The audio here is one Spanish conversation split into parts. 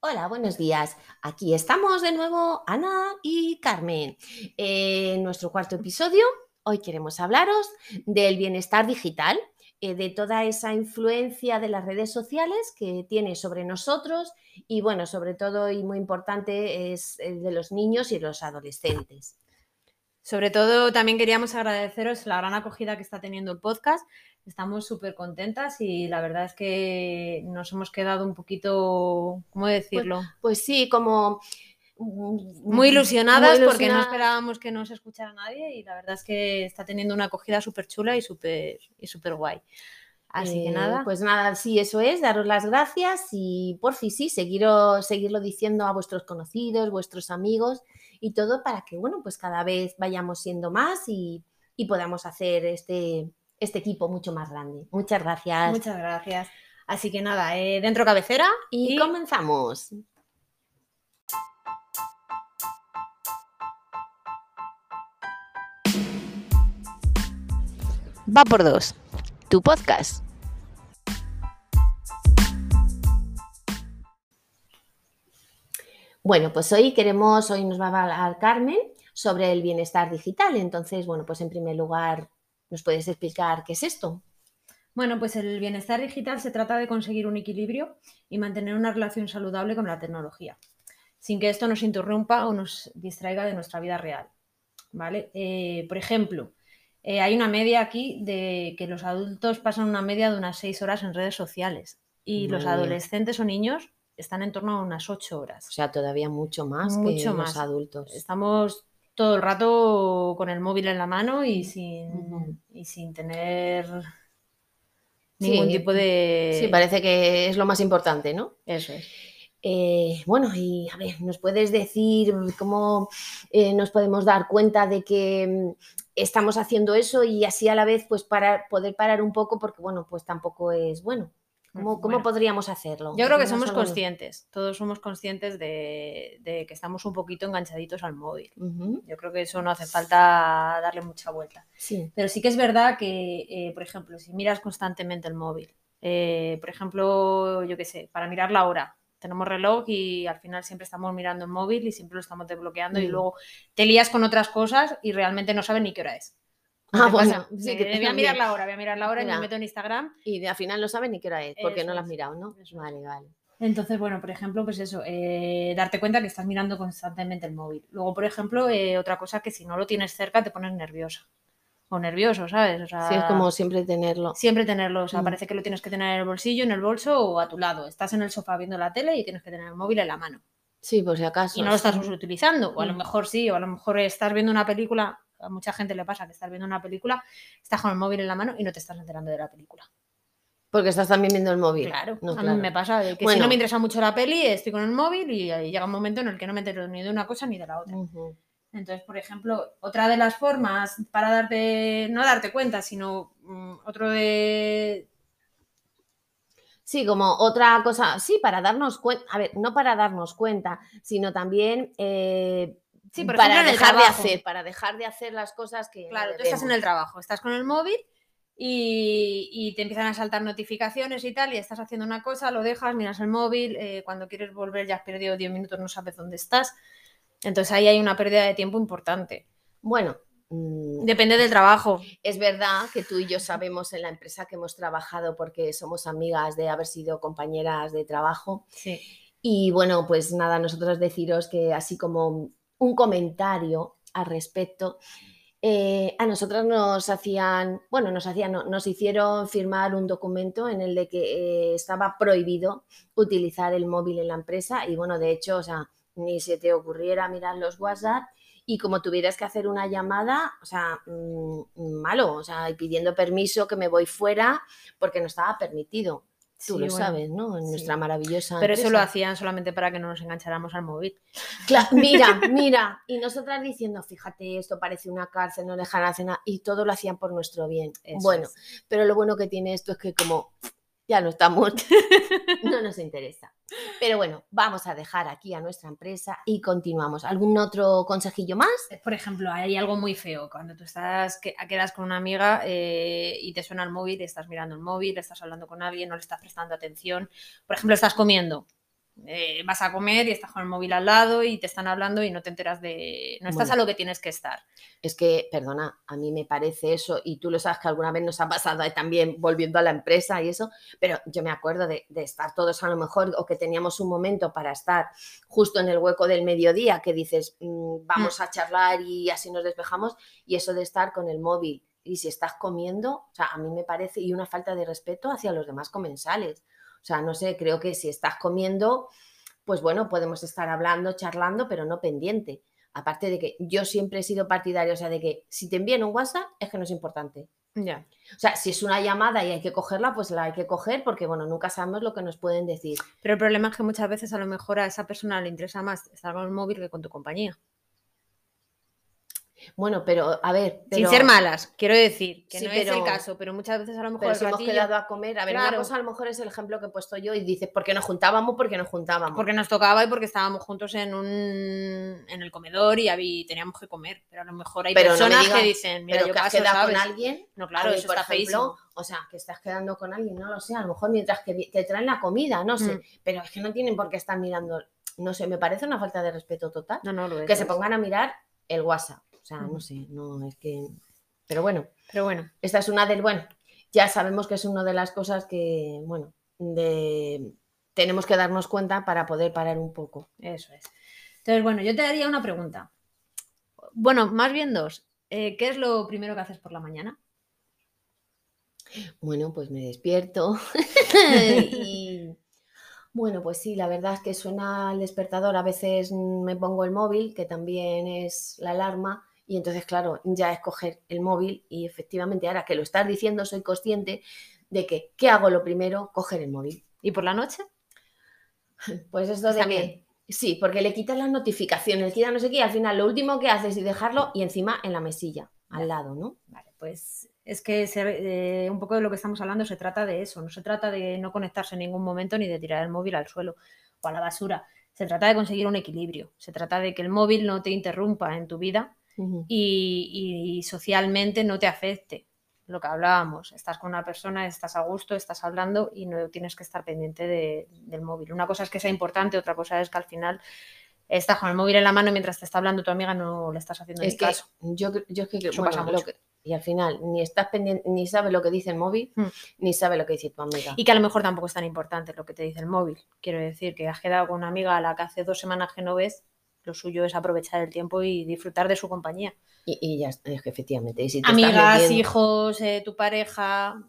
Hola, buenos días. Aquí estamos de nuevo Ana y Carmen. En nuestro cuarto episodio, hoy queremos hablaros del bienestar digital, eh, de toda esa influencia de las redes sociales que tiene sobre nosotros y, bueno, sobre todo y muy importante es el de los niños y los adolescentes. Sobre todo, también queríamos agradeceros la gran acogida que está teniendo el podcast. Estamos súper contentas y la verdad es que nos hemos quedado un poquito, ¿cómo decirlo? Pues, pues sí, como muy ilusionadas muy porque no esperábamos que no se escuchara nadie y la verdad es que está teniendo una acogida súper chula y súper y súper guay. Así que Eh, nada, Pues nada, sí, eso es, daros las gracias y por fin sí, seguiros, seguirlo diciendo a vuestros conocidos, vuestros amigos y todo para que, bueno, pues cada vez vayamos siendo más y, y podamos hacer este, este equipo mucho más grande. Muchas gracias. muchas gracias. Así que nada, eh, dentro cabecera y, y comenzamos. va por dos. Tu podcast. Bueno, pues hoy queremos, hoy nos va a hablar Carmen sobre el bienestar digital. Entonces, bueno, pues en primer lugar, ¿nos puedes explicar qué es esto? Bueno, pues el bienestar digital se trata de conseguir un equilibrio y mantener una relación saludable con la tecnología, sin que esto nos interrumpa o nos distraiga de nuestra vida real. ¿Vale? Eh, por ejemplo, eh, hay una media aquí de que los adultos pasan una media de unas 6 horas en redes sociales y los Madre adolescentes o niños están en torno a unas 8 O horas. sea, todavía mucho más que Mucho los más. adultos. Estamos todo el rato con el móvil en la mano y sin, y sin tener Sí. ningún tipo de... Sí, parece que es lo más importante, ¿no? Eso es. Eh, bueno, y a ver, ¿nos puedes decir cómo eh, nos podemos dar cuenta de que mm, estamos haciendo eso y así a la vez pues parar, poder parar un poco porque bueno, pues tampoco es bueno. ¿Cómo, cómo Bueno, podríamos hacerlo? Yo creo que somos conscientes, todos somos conscientes de, de que estamos un poquito enganchaditos al móvil. Yo creo que eso no hace falta darle mucha vuelta. Sí. Pero sí que es verdad que, eh, por ejemplo, si miras constantemente el móvil, eh, por ejemplo, yo qué sé, para mirar la hora, tenemos reloj y al final siempre estamos mirando el móvil y siempre lo estamos desbloqueando y Mm. luego te lías con otras cosas y realmente no sabes ni qué hora es. ¿No Ah, bueno, sí, que voy a mirar la hora, voy a mirar la hora y me meto en Instagram Y de- al final no sabes ni qué hora es, porque Eso no lo has mirado, ¿no? Eso es. Vale, vale. Entonces, bueno, por ejemplo, pues eso, eh, darte cuenta que estás mirando constantemente el móvil. Luego, por ejemplo, eh, otra cosa que si no lo tienes cerca te pones nerviosa. O nervioso, ¿sabes? O sea, Sí, es como siempre tenerlo. siempre tenerlo. O sea, Mm. parece que lo tienes que tener en el bolsillo, en el bolso o a tu lado. Estás en el sofá viendo la tele y tienes que tener el móvil en la mano. Sí, por si acaso. Y no lo estás utilizando. O a lo Mm. mejor sí, o a lo mejor estás viendo una película. A mucha gente le pasa que estás viendo una película, estás con el móvil en la mano y no te estás enterando de la película. Porque estás también viendo el móvil. Claro, No, a claro. mí me pasa de que si Bueno. no me interesa mucho la peli, estoy con el móvil y llega un momento en el que no me entero ni de una cosa ni de la otra. Entonces, por ejemplo, otra de las formas para darte, no darte cuenta, sino mm, otro de... Sí, como otra cosa, sí, para darnos cuenta, a ver, no para darnos cuenta, sino también eh, Sí, por para ejemplo, dejar de hacer, para dejar de hacer las cosas que Claro, tú estás en el trabajo, estás con el móvil y, y te empiezan a saltar notificaciones y tal, y estás haciendo una cosa, lo dejas, miras el móvil, eh, cuando quieres volver ya has perdido 10 minutos, no sabes dónde estás. Entonces ahí hay una pérdida de tiempo importante. Bueno, mm, Depende del trabajo. es verdad que tú y yo sabemos en la empresa que hemos trabajado porque somos amigas de haber sido compañeras de trabajo. Sí. Y bueno, pues nada, nosotros deciros que así como un comentario al respecto, eh, a nosotras nos hacían, bueno, nos hacían, no, nos hicieron firmar un documento en el de que eh, estaba prohibido utilizar el móvil en la empresa y bueno, de hecho, o sea, ni se te ocurriera mirar los WhatsApp y como tuvieras que hacer una llamada, o sea, mm, malo, o sea, pidiendo permiso que me voy fuera porque no estaba permitido. Tú Sí, lo bueno, sabes, ¿no? En sí. nuestra maravillosa Pero eso lo hacían solamente para que no nos engancháramos al móvil. Cla- mira, mira, y nosotras diciendo, fíjate, esto parece una cárcel, no dejan hacer nada, y todo lo hacían por nuestro bien. Eso bueno, es. pero lo bueno que tiene esto es que como ya no estamos, no nos interesa. Pero bueno, vamos a dejar aquí a nuestra empresa y continuamos. ¿Algún otro consejillo más? Por ejemplo, hay algo muy feo. Cuando tú estás, que, quedas con una amiga eh, y te suena el móvil, estás mirando el móvil, estás hablando con alguien, no le estás prestando atención. Por ejemplo, estás comiendo Eh, vas a comer y estás con el móvil al lado y te están hablando y no te enteras de... No estás Bueno. a lo que tienes que estar. Es que, perdona, a mí me parece eso, y tú lo sabes que alguna vez nos ha pasado eh, también volviendo a la empresa y eso, pero yo me acuerdo de, de estar todos a lo mejor, o que teníamos un momento para estar justo en el hueco del mediodía, que dices, mm, vamos a charlar y así nos despejamos, y eso de estar con el móvil. Y si estás comiendo, o sea, a mí me parece, y una falta de respeto hacia los demás comensales. O sea, no sé, creo que si estás comiendo, pues bueno, podemos estar hablando, charlando, pero no pendiente. Aparte de que yo siempre he sido partidaria, o sea, de que si te envían un WhatsApp es que no es importante. Ya. O sea, si es una llamada y hay que cogerla, pues la hay que coger porque, bueno, nunca sabemos lo que nos pueden decir. Pero el problema es que muchas veces a lo mejor a esa persona le interesa más estar con el móvil que con tu compañía. Bueno, pero a ver, Sin ser malas, quiero decir, que Sí, no es el caso, pero muchas veces a lo mejor pero si hemos quedado a comer, a ver, una cosa a lo mejor es el ejemplo que he puesto yo y dices, ¿por qué nos juntábamos? Porque nos juntábamos. porque nos tocaba y porque estábamos juntos en un en el comedor y habí- teníamos que comer. Pero a lo mejor hay Pero no personas digas, que dicen, mira, pero yo que has quedado ¿sabes? con alguien, No, claro, eso por está ejemplo, feísimo. o sea, que estás quedando con alguien, no lo sé, a lo mejor mientras que te traen la comida, no sé, Mm. pero es que no tienen por qué estar mirando, no sé, me parece una falta de respeto total. No, no lo es. que se pongan a mirar el WhatsApp. O sea, no sé, no es que. Pero bueno, Pero bueno, esta es una del. Bueno, ya sabemos que es una de las cosas que, bueno, de, tenemos que darnos cuenta para poder parar un poco. eso es. Entonces, bueno, yo te haría una pregunta. Bueno, más bien dos. Eh, ¿Qué es lo primero que haces por la mañana? Bueno, pues me despierto y. Bueno, pues sí, la verdad es que suena el despertador. A veces me pongo el móvil, que también es la alarma, y entonces, claro, ya es coger el móvil y efectivamente, ahora que lo estás diciendo, soy consciente de que, ¿qué hago lo primero? Coger el móvil. ¿Y por la noche? Pues esto de Está que. Sí, porque le quitas las notificaciones, quita no sé qué, y al final lo último que haces es dejarlo y encima en la mesilla, al lado, ¿no? Vale, pues es que se- eh, un poco de lo que estamos hablando se trata de eso. No se trata de no conectarse en ningún momento ni de tirar el móvil al suelo o a la basura. Se trata de conseguir un equilibrio. Se trata de que el móvil no te interrumpa en tu vida y, y socialmente no te afecte. Lo que hablábamos, estás con una persona, estás a gusto, estás hablando y no tienes que estar pendiente de- del móvil. Una cosa es que sea importante, otra cosa es que al final estás con el móvil en la mano mientras te está hablando tu amiga, no le estás haciendo Es ni que caso. yo, yo es que, Eso bueno, pasa lo mucho. que- y al final ni estás pendiente, ni sabe lo que dice el móvil, Mm. ni sabe lo que dice tu amiga. Y que a lo mejor tampoco es tan importante lo que te dice el móvil. Quiero decir que has quedado con una amiga a la que hace dos semanas que no ves, lo suyo es aprovechar el tiempo y disfrutar de su compañía. Y, y ya es que efectivamente. Y si te estás Amigas, metiendo- hijos, eh, tu pareja,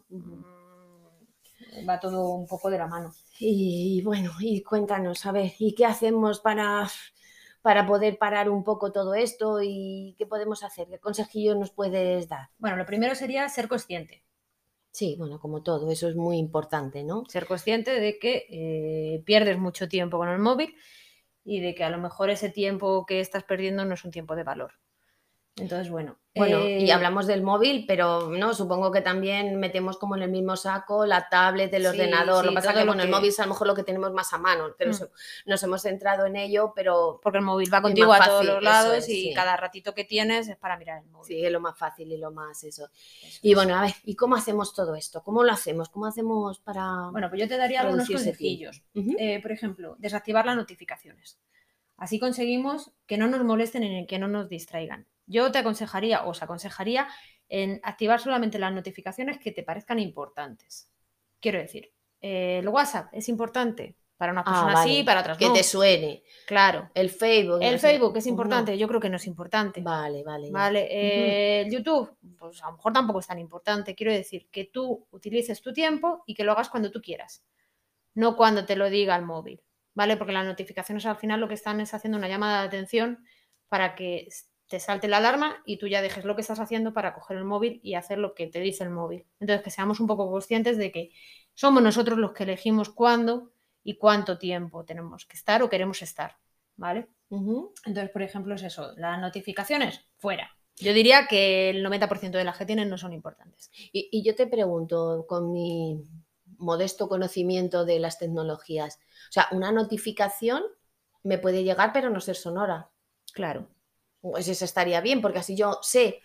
va todo un poco de la mano. Y bueno, y cuéntanos, a ver, ¿y qué hacemos para, para poder parar un poco todo esto? ¿Y qué podemos hacer? ¿Qué consejillos nos puedes dar? Bueno, lo primero sería ser consciente. Sí, bueno, como todo, eso es muy importante, ¿no? Ser consciente de que eh, pierdes mucho tiempo con el móvil y de que a lo mejor ese tiempo que estás perdiendo no es un tiempo de valor. Entonces, bueno. Bueno, y eh, hablamos del móvil, pero no, supongo que también metemos como en el mismo saco la tablet, el Sí, ordenador. lo sí, que pasa que lo con el que- móvil es a lo mejor lo que tenemos más a mano, nos, Mm. nos hemos centrado en ello, pero porque el móvil va contigo más a todos fácil, los lados es, y sí. cada ratito que tienes es para mirar el móvil. sí, es lo más fácil y lo más eso. Eso Y bueno, a ver, ¿y cómo hacemos todo esto? ¿Cómo lo hacemos? ¿Cómo hacemos para...? Bueno, pues yo te daría algunos consejillos. Eh, por ejemplo, desactivar las notificaciones. Así conseguimos que no nos molesten y que no nos distraigan. Yo te aconsejaría, os aconsejaría, en activar solamente las notificaciones que te parezcan importantes. Quiero decir, eh, el WhatsApp es importante para unas Ah, personas vale, sí, para otras que no. te suene. Claro. El Facebook. El no sé, Facebook es importante, yo creo que no es importante. Vale, vale. Vale, eh, el YouTube, pues a lo mejor tampoco es tan importante. Quiero decir que tú utilices tu tiempo y que lo hagas cuando tú quieras, no cuando te lo diga el móvil, ¿vale? Porque las notificaciones al final lo que están es haciendo una llamada de atención para que te salte la alarma y tú ya dejes lo que estás haciendo para coger el móvil y hacer lo que te dice el móvil. Entonces, que seamos un poco conscientes de que somos nosotros los que elegimos cuándo y cuánto tiempo tenemos que estar o queremos estar, ¿vale? Entonces, por ejemplo, es eso, las notificaciones, fuera. Yo diría que el 90% de las que tienen no son importantes. Y, y yo te pregunto, con mi modesto conocimiento de las tecnologías, o sea, una notificación me puede llegar pero no ser sonora. Claro. Pues eso estaría bien, porque así yo sé,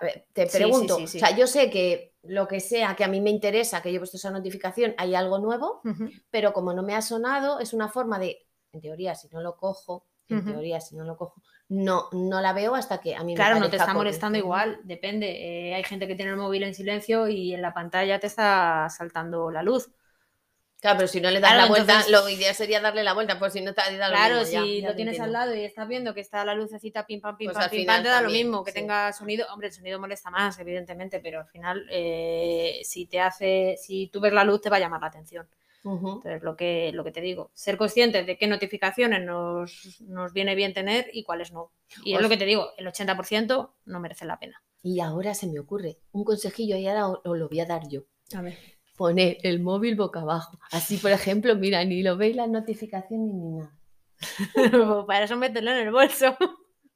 ver, te sí, pregunto, sí, sí. o sea, yo sé que lo que sea que a mí me interesa, que yo he puesto esa notificación, hay algo nuevo, pero como no me ha sonado, es una forma de, en teoría, si no lo cojo, en teoría, si no lo cojo, no, no la veo hasta que a mí me Claro, no te está molestando igual, depende. Eh, hay gente que tiene el móvil en silencio y en la pantalla te está saltando la luz. Claro, pero si no le das Claro, la vuelta, entonces- lo ideal sería darle la vuelta, por si no te da lo Claro, mismo, si ya lo tienes al lado y estás viendo que está la lucecita pim pam pim Pues pam pim final pam, te da lo mismo, que sí. tenga sonido. Hombre, el sonido molesta más, evidentemente, pero al final, eh, si te hace, si tú ves la luz, te va a llamar la atención. Entonces, lo que, lo que te digo, ser conscientes de qué notificaciones nos, nos viene bien tener y cuáles no. Y es lo que te digo, el 80% no merece la pena. Y ahora se me ocurre un consejillo y ahora os lo voy a dar yo. A ver. Poner el móvil boca abajo. Así, por ejemplo, mira, ni lo veis las notificaciones ni nada. Para eso meterlo en el bolso.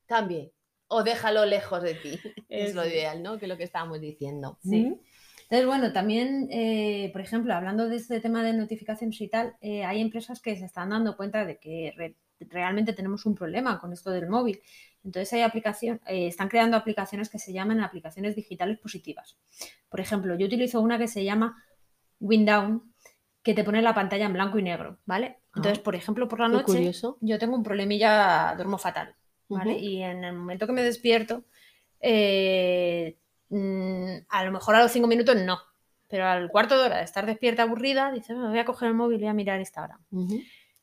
También. O déjalo lejos de ti. Es lo ideal, ¿no? Que es lo que estábamos diciendo. Sí. ¿Mm? Entonces, bueno, también, eh, por ejemplo, hablando de este tema de notificaciones y tal, eh, hay empresas que se están dando cuenta de que re- realmente tenemos un problema con esto del móvil. Entonces, hay aplicación, eh, están creando aplicaciones que se llaman aplicaciones digitales positivas. Por ejemplo, yo utilizo una que se llama Windown, que te pone la pantalla en blanco y negro, ¿vale? Entonces, Ah, por ejemplo, por la noche curioso. yo tengo un problemilla, duermo fatal, ¿vale? Y en el momento que me despierto, eh, mm, a lo mejor a los cinco minutos no, pero al cuarto de hora de estar despierta aburrida, dices, me voy a coger el móvil y voy a mirar Instagram.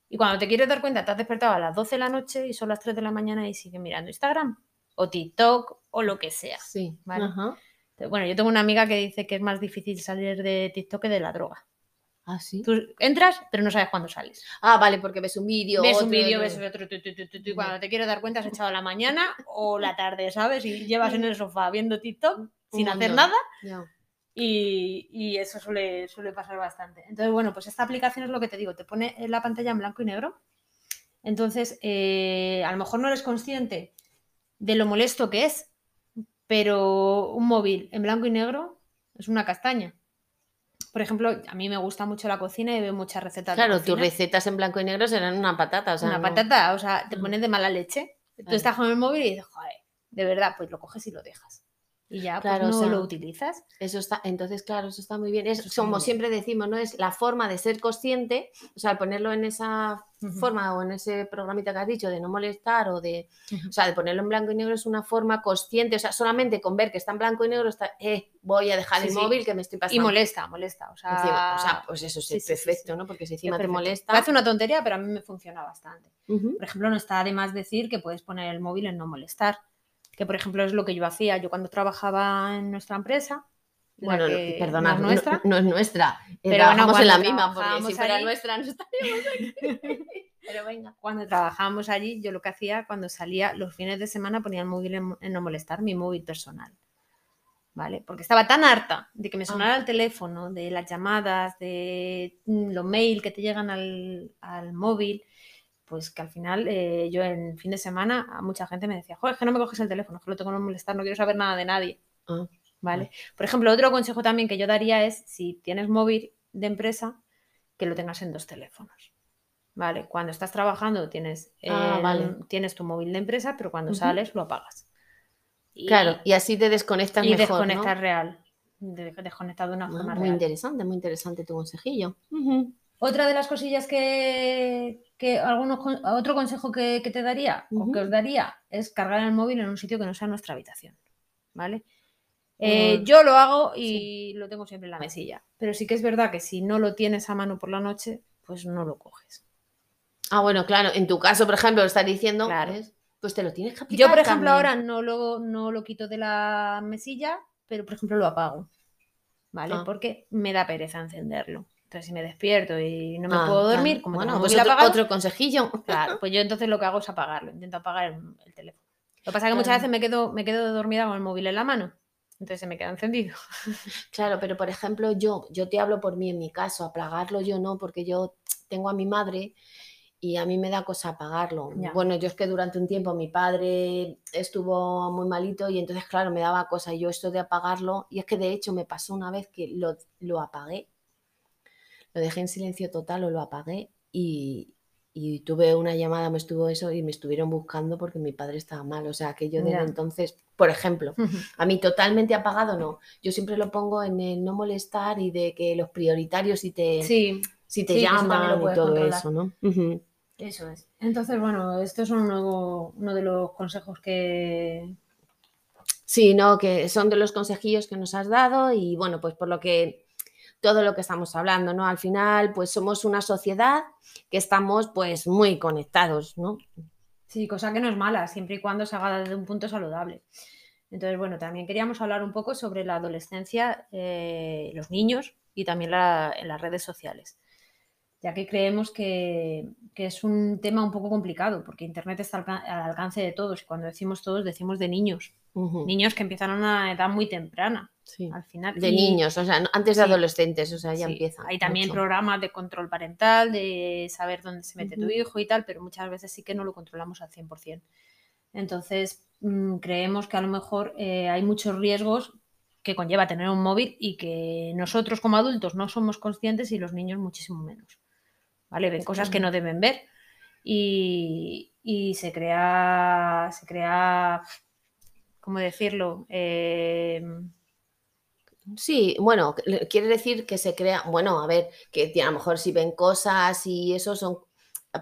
Y cuando te quieres dar cuenta, te has despertado a las 12 de la noche y son las 3 de la mañana y sigues mirando Instagram o TikTok o lo que sea. Sí. Vale. Ajá. Bueno, yo tengo una amiga que dice que es más difícil salir de TikTok que de la droga. Ah, sí. Tú entras, pero no sabes cuándo sales. Ah, vale, porque ves un vídeo. ves un vídeo, ves otro, tu, tu, tu, tu, tu, y cuando te quieres dar cuenta has echado la mañana o la tarde, ¿sabes? Y llevas en el sofá viendo TikTok sin hacer nada y eso suele, suele pasar bastante. Entonces, bueno, pues esta aplicación es lo que te digo, te pone la pantalla en blanco y negro. Entonces, eh, a lo mejor no eres consciente de lo molesto que es, pero un móvil en blanco y negro es una castaña. Por ejemplo, a mí me gusta mucho la cocina y veo muchas recetas. de Claro, tus recetas en blanco y negro serán una patata. O sea, una no- patata, o sea, te no. pones de mala leche. Tú estás con el móvil y dices, joder, de verdad, pues lo coges y lo dejas. Y ya, Claro, pues no sea, lo utilizas. Eso está, entonces, claro, eso está muy bien. Es Eso como bien. siempre decimos, ¿no? Es la forma de ser consciente, o sea, ponerlo en esa forma o en ese programita que has dicho de no molestar o de, o sea, de ponerlo en blanco y negro es una forma consciente, o sea, solamente con ver que está en blanco y negro está, eh, voy a dejar Sí, el sí. móvil que me estoy Y pasando. molesta, molesta. O sea, Encima, o sea, pues eso sí, es perfecto. ¿no? Porque si encima te molesta. Parece una tontería, pero a mí me funciona bastante. Por ejemplo, no está de más decir que puedes poner el móvil en no molestar. Que, por ejemplo, es lo que yo hacía. Yo cuando trabajaba en nuestra empresa, Bueno, no, que perdona, no es nuestra, no es nuestra. eh, Pero trabajamos bueno, en la misma, porque si fuera allí- nuestra no estaríamos aquí. Pero venga. cuando trabajábamos allí, yo lo que hacía cuando salía los fines de semana ponía el móvil en, en no molestar, mi móvil personal. ¿Vale? Porque estaba tan harta de que me sonara el teléfono, de las llamadas, de mm, los mails que te llegan al, al móvil, pues que al final eh, yo en fin de semana a mucha gente me decía, joder, es que no me coges el teléfono, es que lo tengo en no molestar, no quiero saber nada de nadie. Ah, ¿Vale? Por ejemplo, otro consejo también que yo daría es si tienes móvil de empresa, que lo tengas en dos teléfonos. ¿Vale? Cuando estás trabajando tienes, Ah, el- vale. tienes tu móvil de empresa, pero cuando sales lo apagas. Y, Claro, y así te desconectas y mejor, desconectas ¿no? real. de- Desconectar de una Ah, forma muy real. interesante, muy interesante tu consejillo. Otra de las cosillas que, que algunos, otro consejo que, que te daría o que os daría es cargar el móvil en un sitio que no sea nuestra habitación. ¿Vale? Eh, Mm, yo lo hago y lo tengo siempre en la mesilla. Pero sí que es verdad que si no lo tienes a mano por la noche, pues no lo coges. Ah, bueno, claro, en tu caso, por ejemplo, lo estás diciendo, Claro. ¿ves? pues te lo tienes que aplicar Yo, por ejemplo, también. ahora no lo, no lo quito de la mesilla, pero por ejemplo lo apago. ¿Vale? Ah. Porque me da pereza encenderlo. Entonces, si me despierto y no me Ah, puedo claro. dormir, como bueno, pues otro, apagado, otro consejillo. Claro, pues yo entonces lo que hago es apagarlo, intento apagar el, el teléfono. Lo que pasa es que muchas veces me quedo, me quedo dormida con el móvil en la mano, entonces se me queda encendido. Claro, pero por ejemplo, yo, yo te hablo por mí en mi caso, apagarlo yo no, porque yo tengo a mi madre y a mí me da cosa apagarlo. Ya. Bueno, yo es que durante un tiempo mi padre estuvo muy malito y entonces, claro, me daba cosa yo esto de apagarlo. Y es que de hecho me pasó una vez que lo, lo apagué, lo dejé en silencio total o lo apagué y, y tuve una llamada, me estuvo eso y me estuvieron buscando porque mi padre estaba mal. O sea, que yo desde entonces, por ejemplo, a mí totalmente apagado no. Yo siempre lo pongo en el no molestar y de que los prioritarios si te, Sí, si te sí, llaman y todo controlar. eso, ¿no? Ujú. eso es. Entonces, bueno, esto es uno, uno de los consejos que, Sí, no, que son de los consejillos que nos has dado y bueno, pues por lo que todo lo que estamos hablando, ¿no? Al final, pues somos una sociedad que estamos pues muy conectados, ¿no? Sí, cosa que no es mala, siempre y cuando se haga desde un punto saludable. Entonces, bueno, también queríamos hablar un poco sobre la adolescencia, eh, los niños y también la- en las redes sociales, ya que creemos que, que es un tema un poco complicado, porque Internet está al, alca- al alcance de todos y cuando decimos todos decimos de niños, niños que empiezan a una edad muy temprana, sí. al final. De y- niños, o sea, antes de Sí. adolescentes, o sea, ya Sí, empieza. Hay también mucho. programas de control parental, de saber dónde se mete tu hijo y tal, pero muchas veces sí que no lo controlamos al 100%. Entonces, mm, creemos que a lo mejor eh, hay muchos riesgos que conlleva tener un móvil y que nosotros como adultos no somos conscientes y los niños muchísimo menos. ¿Vale? Ven cosas que no deben ver y, y se crea, se crea, ¿cómo decirlo? Eh, Sí, bueno, quiere decir que se crea, bueno, a ver, que a lo mejor si ven cosas y eso son,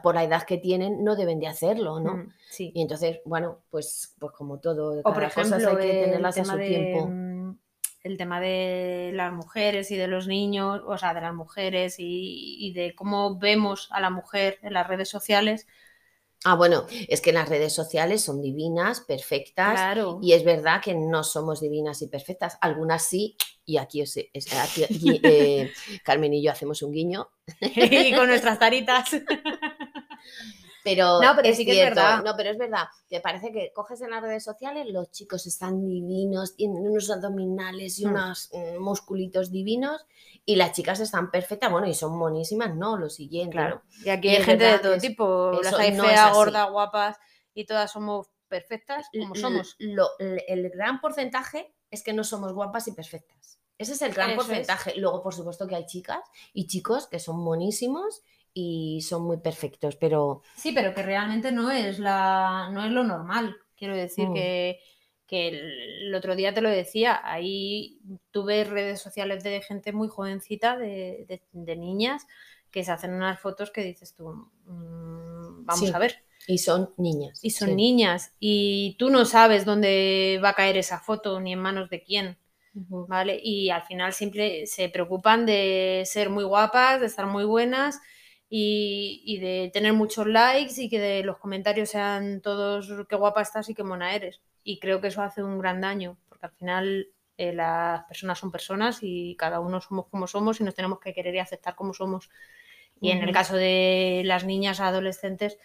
por la edad que tienen, no deben de hacerlo, ¿no? mm, sí. Y entonces, bueno, pues, pues como todo, O por cada cosa hay que tenerlas a su de, tiempo. mm, el tema de las mujeres y de los niños, o sea, de las mujeres y, y de cómo vemos a la mujer en las redes sociales. Ah, bueno, es que las redes sociales son divinas, perfectas, Claro. y es verdad que no somos divinas y perfectas. Algunas sí, y aquí, os- aquí- eh, Carmen y yo hacemos un guiño, y con nuestras taritas. pero, No, pero es sí que es cierto, verdad. no, pero es verdad, que parece que coges en las redes sociales, los chicos están divinos, tienen unos abdominales y Hmm. unos mm, musculitos divinos, y las chicas están perfectas, bueno, y son monísimas, ¿no? Lo siguiente, ¿no? Claro. Y aquí Y hay gente de todo tipo. Las hay no feas, gordas, guapas y todas somos perfectas como somos. lo- el gran porcentaje es que no somos guapas y perfectas. Ese es el gran Eso es. porcentaje. Luego, por supuesto, que hay chicas y chicos que son monísimos y son muy perfectos, pero Sí, pero que realmente no es la, no es lo normal. Quiero decir Mm. que, que el, otro día te lo decía, ahí tuve redes sociales de gente muy jovencita, de, de- de niñas, que se hacen unas fotos que dices tú, "Mm, vamos Sí. a ver. y son niñas. Y son sí. niñas, y tú no sabes dónde va a caer esa foto ni en manos de quién. ¿vale? Y al final siempre se preocupan de ser muy guapas, de estar muy buenas y, y de tener muchos likes y que de los comentarios sean todos qué guapa estás y qué mona eres. Y creo que eso hace un gran daño, porque al final eh, las personas son personas y cada uno somos como somos y nos tenemos que querer y aceptar como somos. Y en el caso de las niñas adolescentes,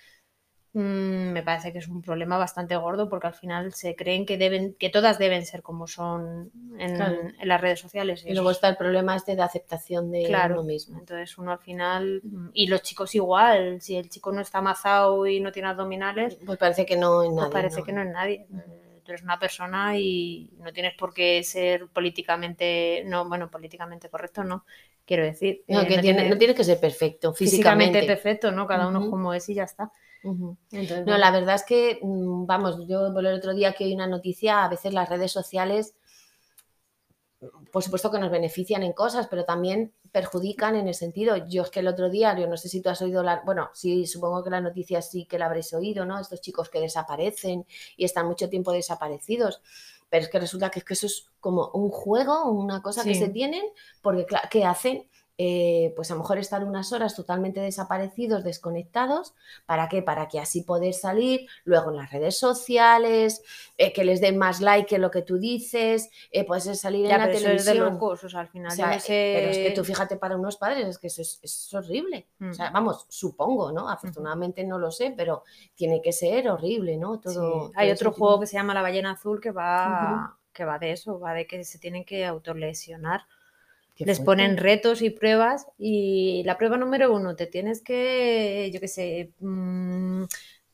mm, me parece que es un problema bastante gordo porque al final se creen que deben, que todas deben ser como son en, Claro. en las redes sociales. Y luego está el problema este de aceptación de Claro. uno mismo. Entonces uno al final, y los chicos igual, si el chico no está amazado y no tiene abdominales, Pues parece que no en pues nadie. parece ¿no? que no es nadie. Tú eres una persona y no tienes por qué ser políticamente, no, bueno, políticamente correcto, no, quiero decir. No, eh, que no tiene- tiene- no tienes que ser perfecto físicamente físicamente. perfecto, ¿no? Cada uno Ujú. como es y ya está. Entonces, No, bueno, la verdad es que, mm, vamos, yo por el otro día que oí una noticia, a veces las redes sociales, por supuesto que nos benefician en cosas, pero también perjudican en el sentido, yo es que el otro día, yo no sé si tú has oído la, bueno, sí, supongo que la noticia sí que la habréis oído, ¿no? Estos chicos que desaparecen y están mucho tiempo desaparecidos, pero es que resulta que es que eso es como un juego, una cosa que se tienen, porque ¿qué hacen? Eh, pues a lo mejor estar unas horas totalmente desaparecidos, desconectados, ¿para qué? Para que así poder salir luego en las redes sociales, eh, que les den más like que lo que tú dices, eh, puedes salir ya, en la pero eso es de televisión. locos, o sea, al final O sea, no eh, sé... Pero es que tú fíjate para unos padres, es que eso es, es horrible. O sea, Mm. vamos, supongo, ¿no? Afortunadamente no lo sé, pero tiene que ser horrible, ¿no? Sí. Todo, Hay todo otro juego tipo- que se llama La ballena azul que va, que va de eso, va de que se tienen que autolesionar. Les fuerte. ponen retos y pruebas y la prueba número uno, te tienes que, yo qué sé, mm,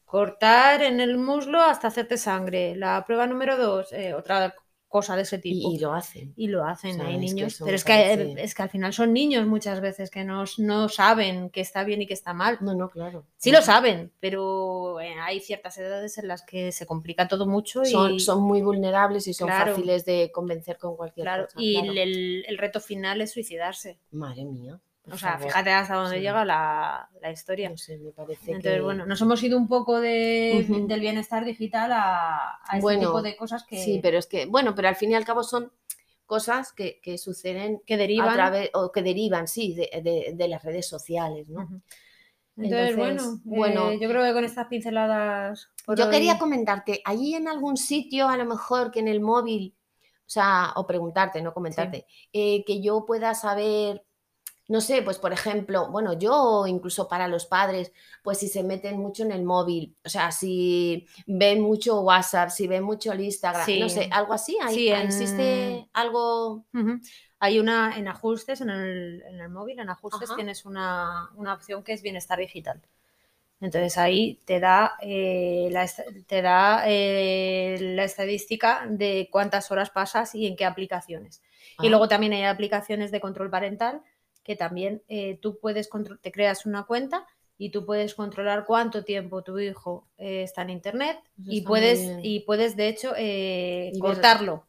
cortar en el muslo hasta hacerte sangre. La prueba número dos, eh, otra cosa de ese tipo. Y, y lo hacen. Y lo hacen, O sea, hay niños. pero es que, es que al final son niños muchas veces que no, no saben que está bien y que está mal. No, no, claro. Sí lo saben, pero eh, hay ciertas edades en las que se complica todo mucho y, Son, son muy vulnerables y son Claro. fáciles de convencer con cualquier claro, cosa. y claro. el, el reto final es suicidarse. Madre mía. Por O sea, favor. fíjate hasta dónde Sí. llega la, la historia. No sé, me parece Entonces, que... bueno, nos hemos ido un poco de, del bienestar digital a, a este Bueno, tipo de cosas que, Sí, pero es que, bueno, pero al fin y al cabo son cosas que, que suceden que a derivan. través, o que derivan, sí, de, de- de las redes sociales, ¿no? Entonces, Entonces, bueno, bueno. eh, yo creo que con estas pinceladas. Yo hoy- quería comentarte, allí en algún sitio, a lo mejor que en el móvil, o sea, o preguntarte, no comentarte, eh, que yo pueda saber, no sé, pues por ejemplo, bueno, yo incluso para los padres, pues si se meten mucho en el móvil, o sea, si ven mucho WhatsApp, si ven mucho el Instagram, no sé, algo así, ¿Hay- Sí, en- ¿existe algo? Hay una en ajustes, en el, en el móvil, en ajustes Ajá. tienes una, una opción que es bienestar digital. Entonces ahí te da, eh, la, te da eh, la estadística de cuántas horas pasas y en qué aplicaciones. Y Ah, luego también hay aplicaciones de control parental que también eh, tú puedes, te creas una cuenta y tú puedes controlar cuánto tiempo tu hijo eh, está en internet Eso y puedes, y puedes de hecho eh, cortarlo.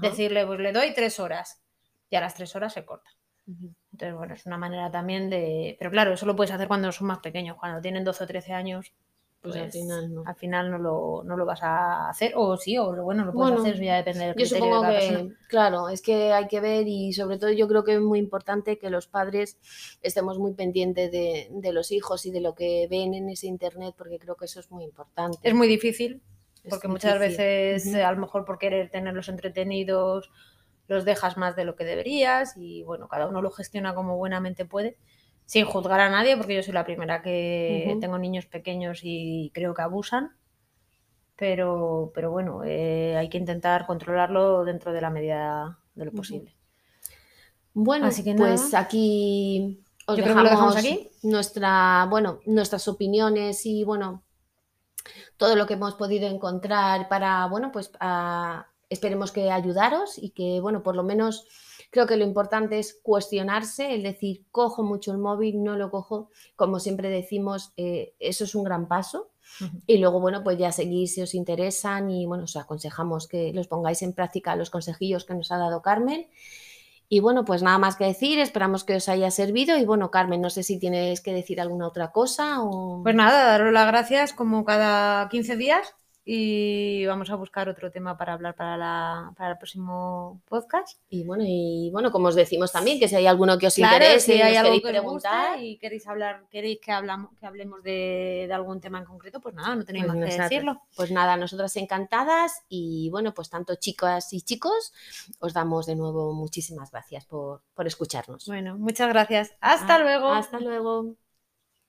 Decirle, pues le doy tres horas y a las tres horas se corta. Entonces, bueno, es una manera también de... Pero claro, eso lo puedes hacer cuando son más pequeños, cuando tienen 12 o 13 años. Pues Pues, al final no. al final no lo, no lo vas a hacer, o sí, o lo bueno, lo puedes Bueno, hacer, eso ya depende del Yo criterio supongo de cada que, persona. claro, es que hay que ver y sobre todo yo creo que es muy importante que los padres estemos muy pendientes de, de los hijos y de lo que ven en ese internet, porque creo que eso es muy importante. Es muy difícil, Es porque muchas difícil. veces, eh, a lo mejor por querer tenerlos entretenidos, los dejas más de lo que deberías y bueno, cada uno lo gestiona como buenamente puede, sin juzgar a nadie, porque yo soy la primera que tengo niños pequeños y creo que abusan, pero, pero bueno, eh, hay que intentar controlarlo dentro de la medida de lo posible. Bueno, Así que pues nada. aquí os Yo creo que lo dejamos, dejamos aquí. nuestra, bueno, nuestras opiniones y bueno, todo lo que hemos podido encontrar para, bueno, pues a- esperemos que ayudaros y que, bueno, por lo menos creo que lo importante es cuestionarse, el decir, cojo mucho el móvil, no lo cojo, como siempre decimos, eh, eso es un gran paso. Y luego, bueno, pues ya seguís si os interesan y bueno, os aconsejamos que los pongáis en práctica los consejillos que nos ha dado Carmen. Y bueno, pues nada más que decir, esperamos que os haya servido. Y bueno, Carmen, no sé si tienes que decir alguna otra cosa o... Pues nada, daros las gracias como cada 15 días y vamos a buscar otro tema para hablar para, la, para el próximo podcast. Y bueno, y bueno, como os decimos también, que si hay alguno que os Claro, interese si hay algo que os gusta preguntar, y queréis hablar, queréis que hablamos, que hablemos de, de algún tema en concreto, pues nada, no tenéis pues, más que decirlo. pues nada, nosotras encantadas. Y bueno, pues tanto chicas y chicos, os damos de nuevo muchísimas gracias por, por escucharnos. Bueno, muchas gracias. Hasta Ah, luego. Hasta luego.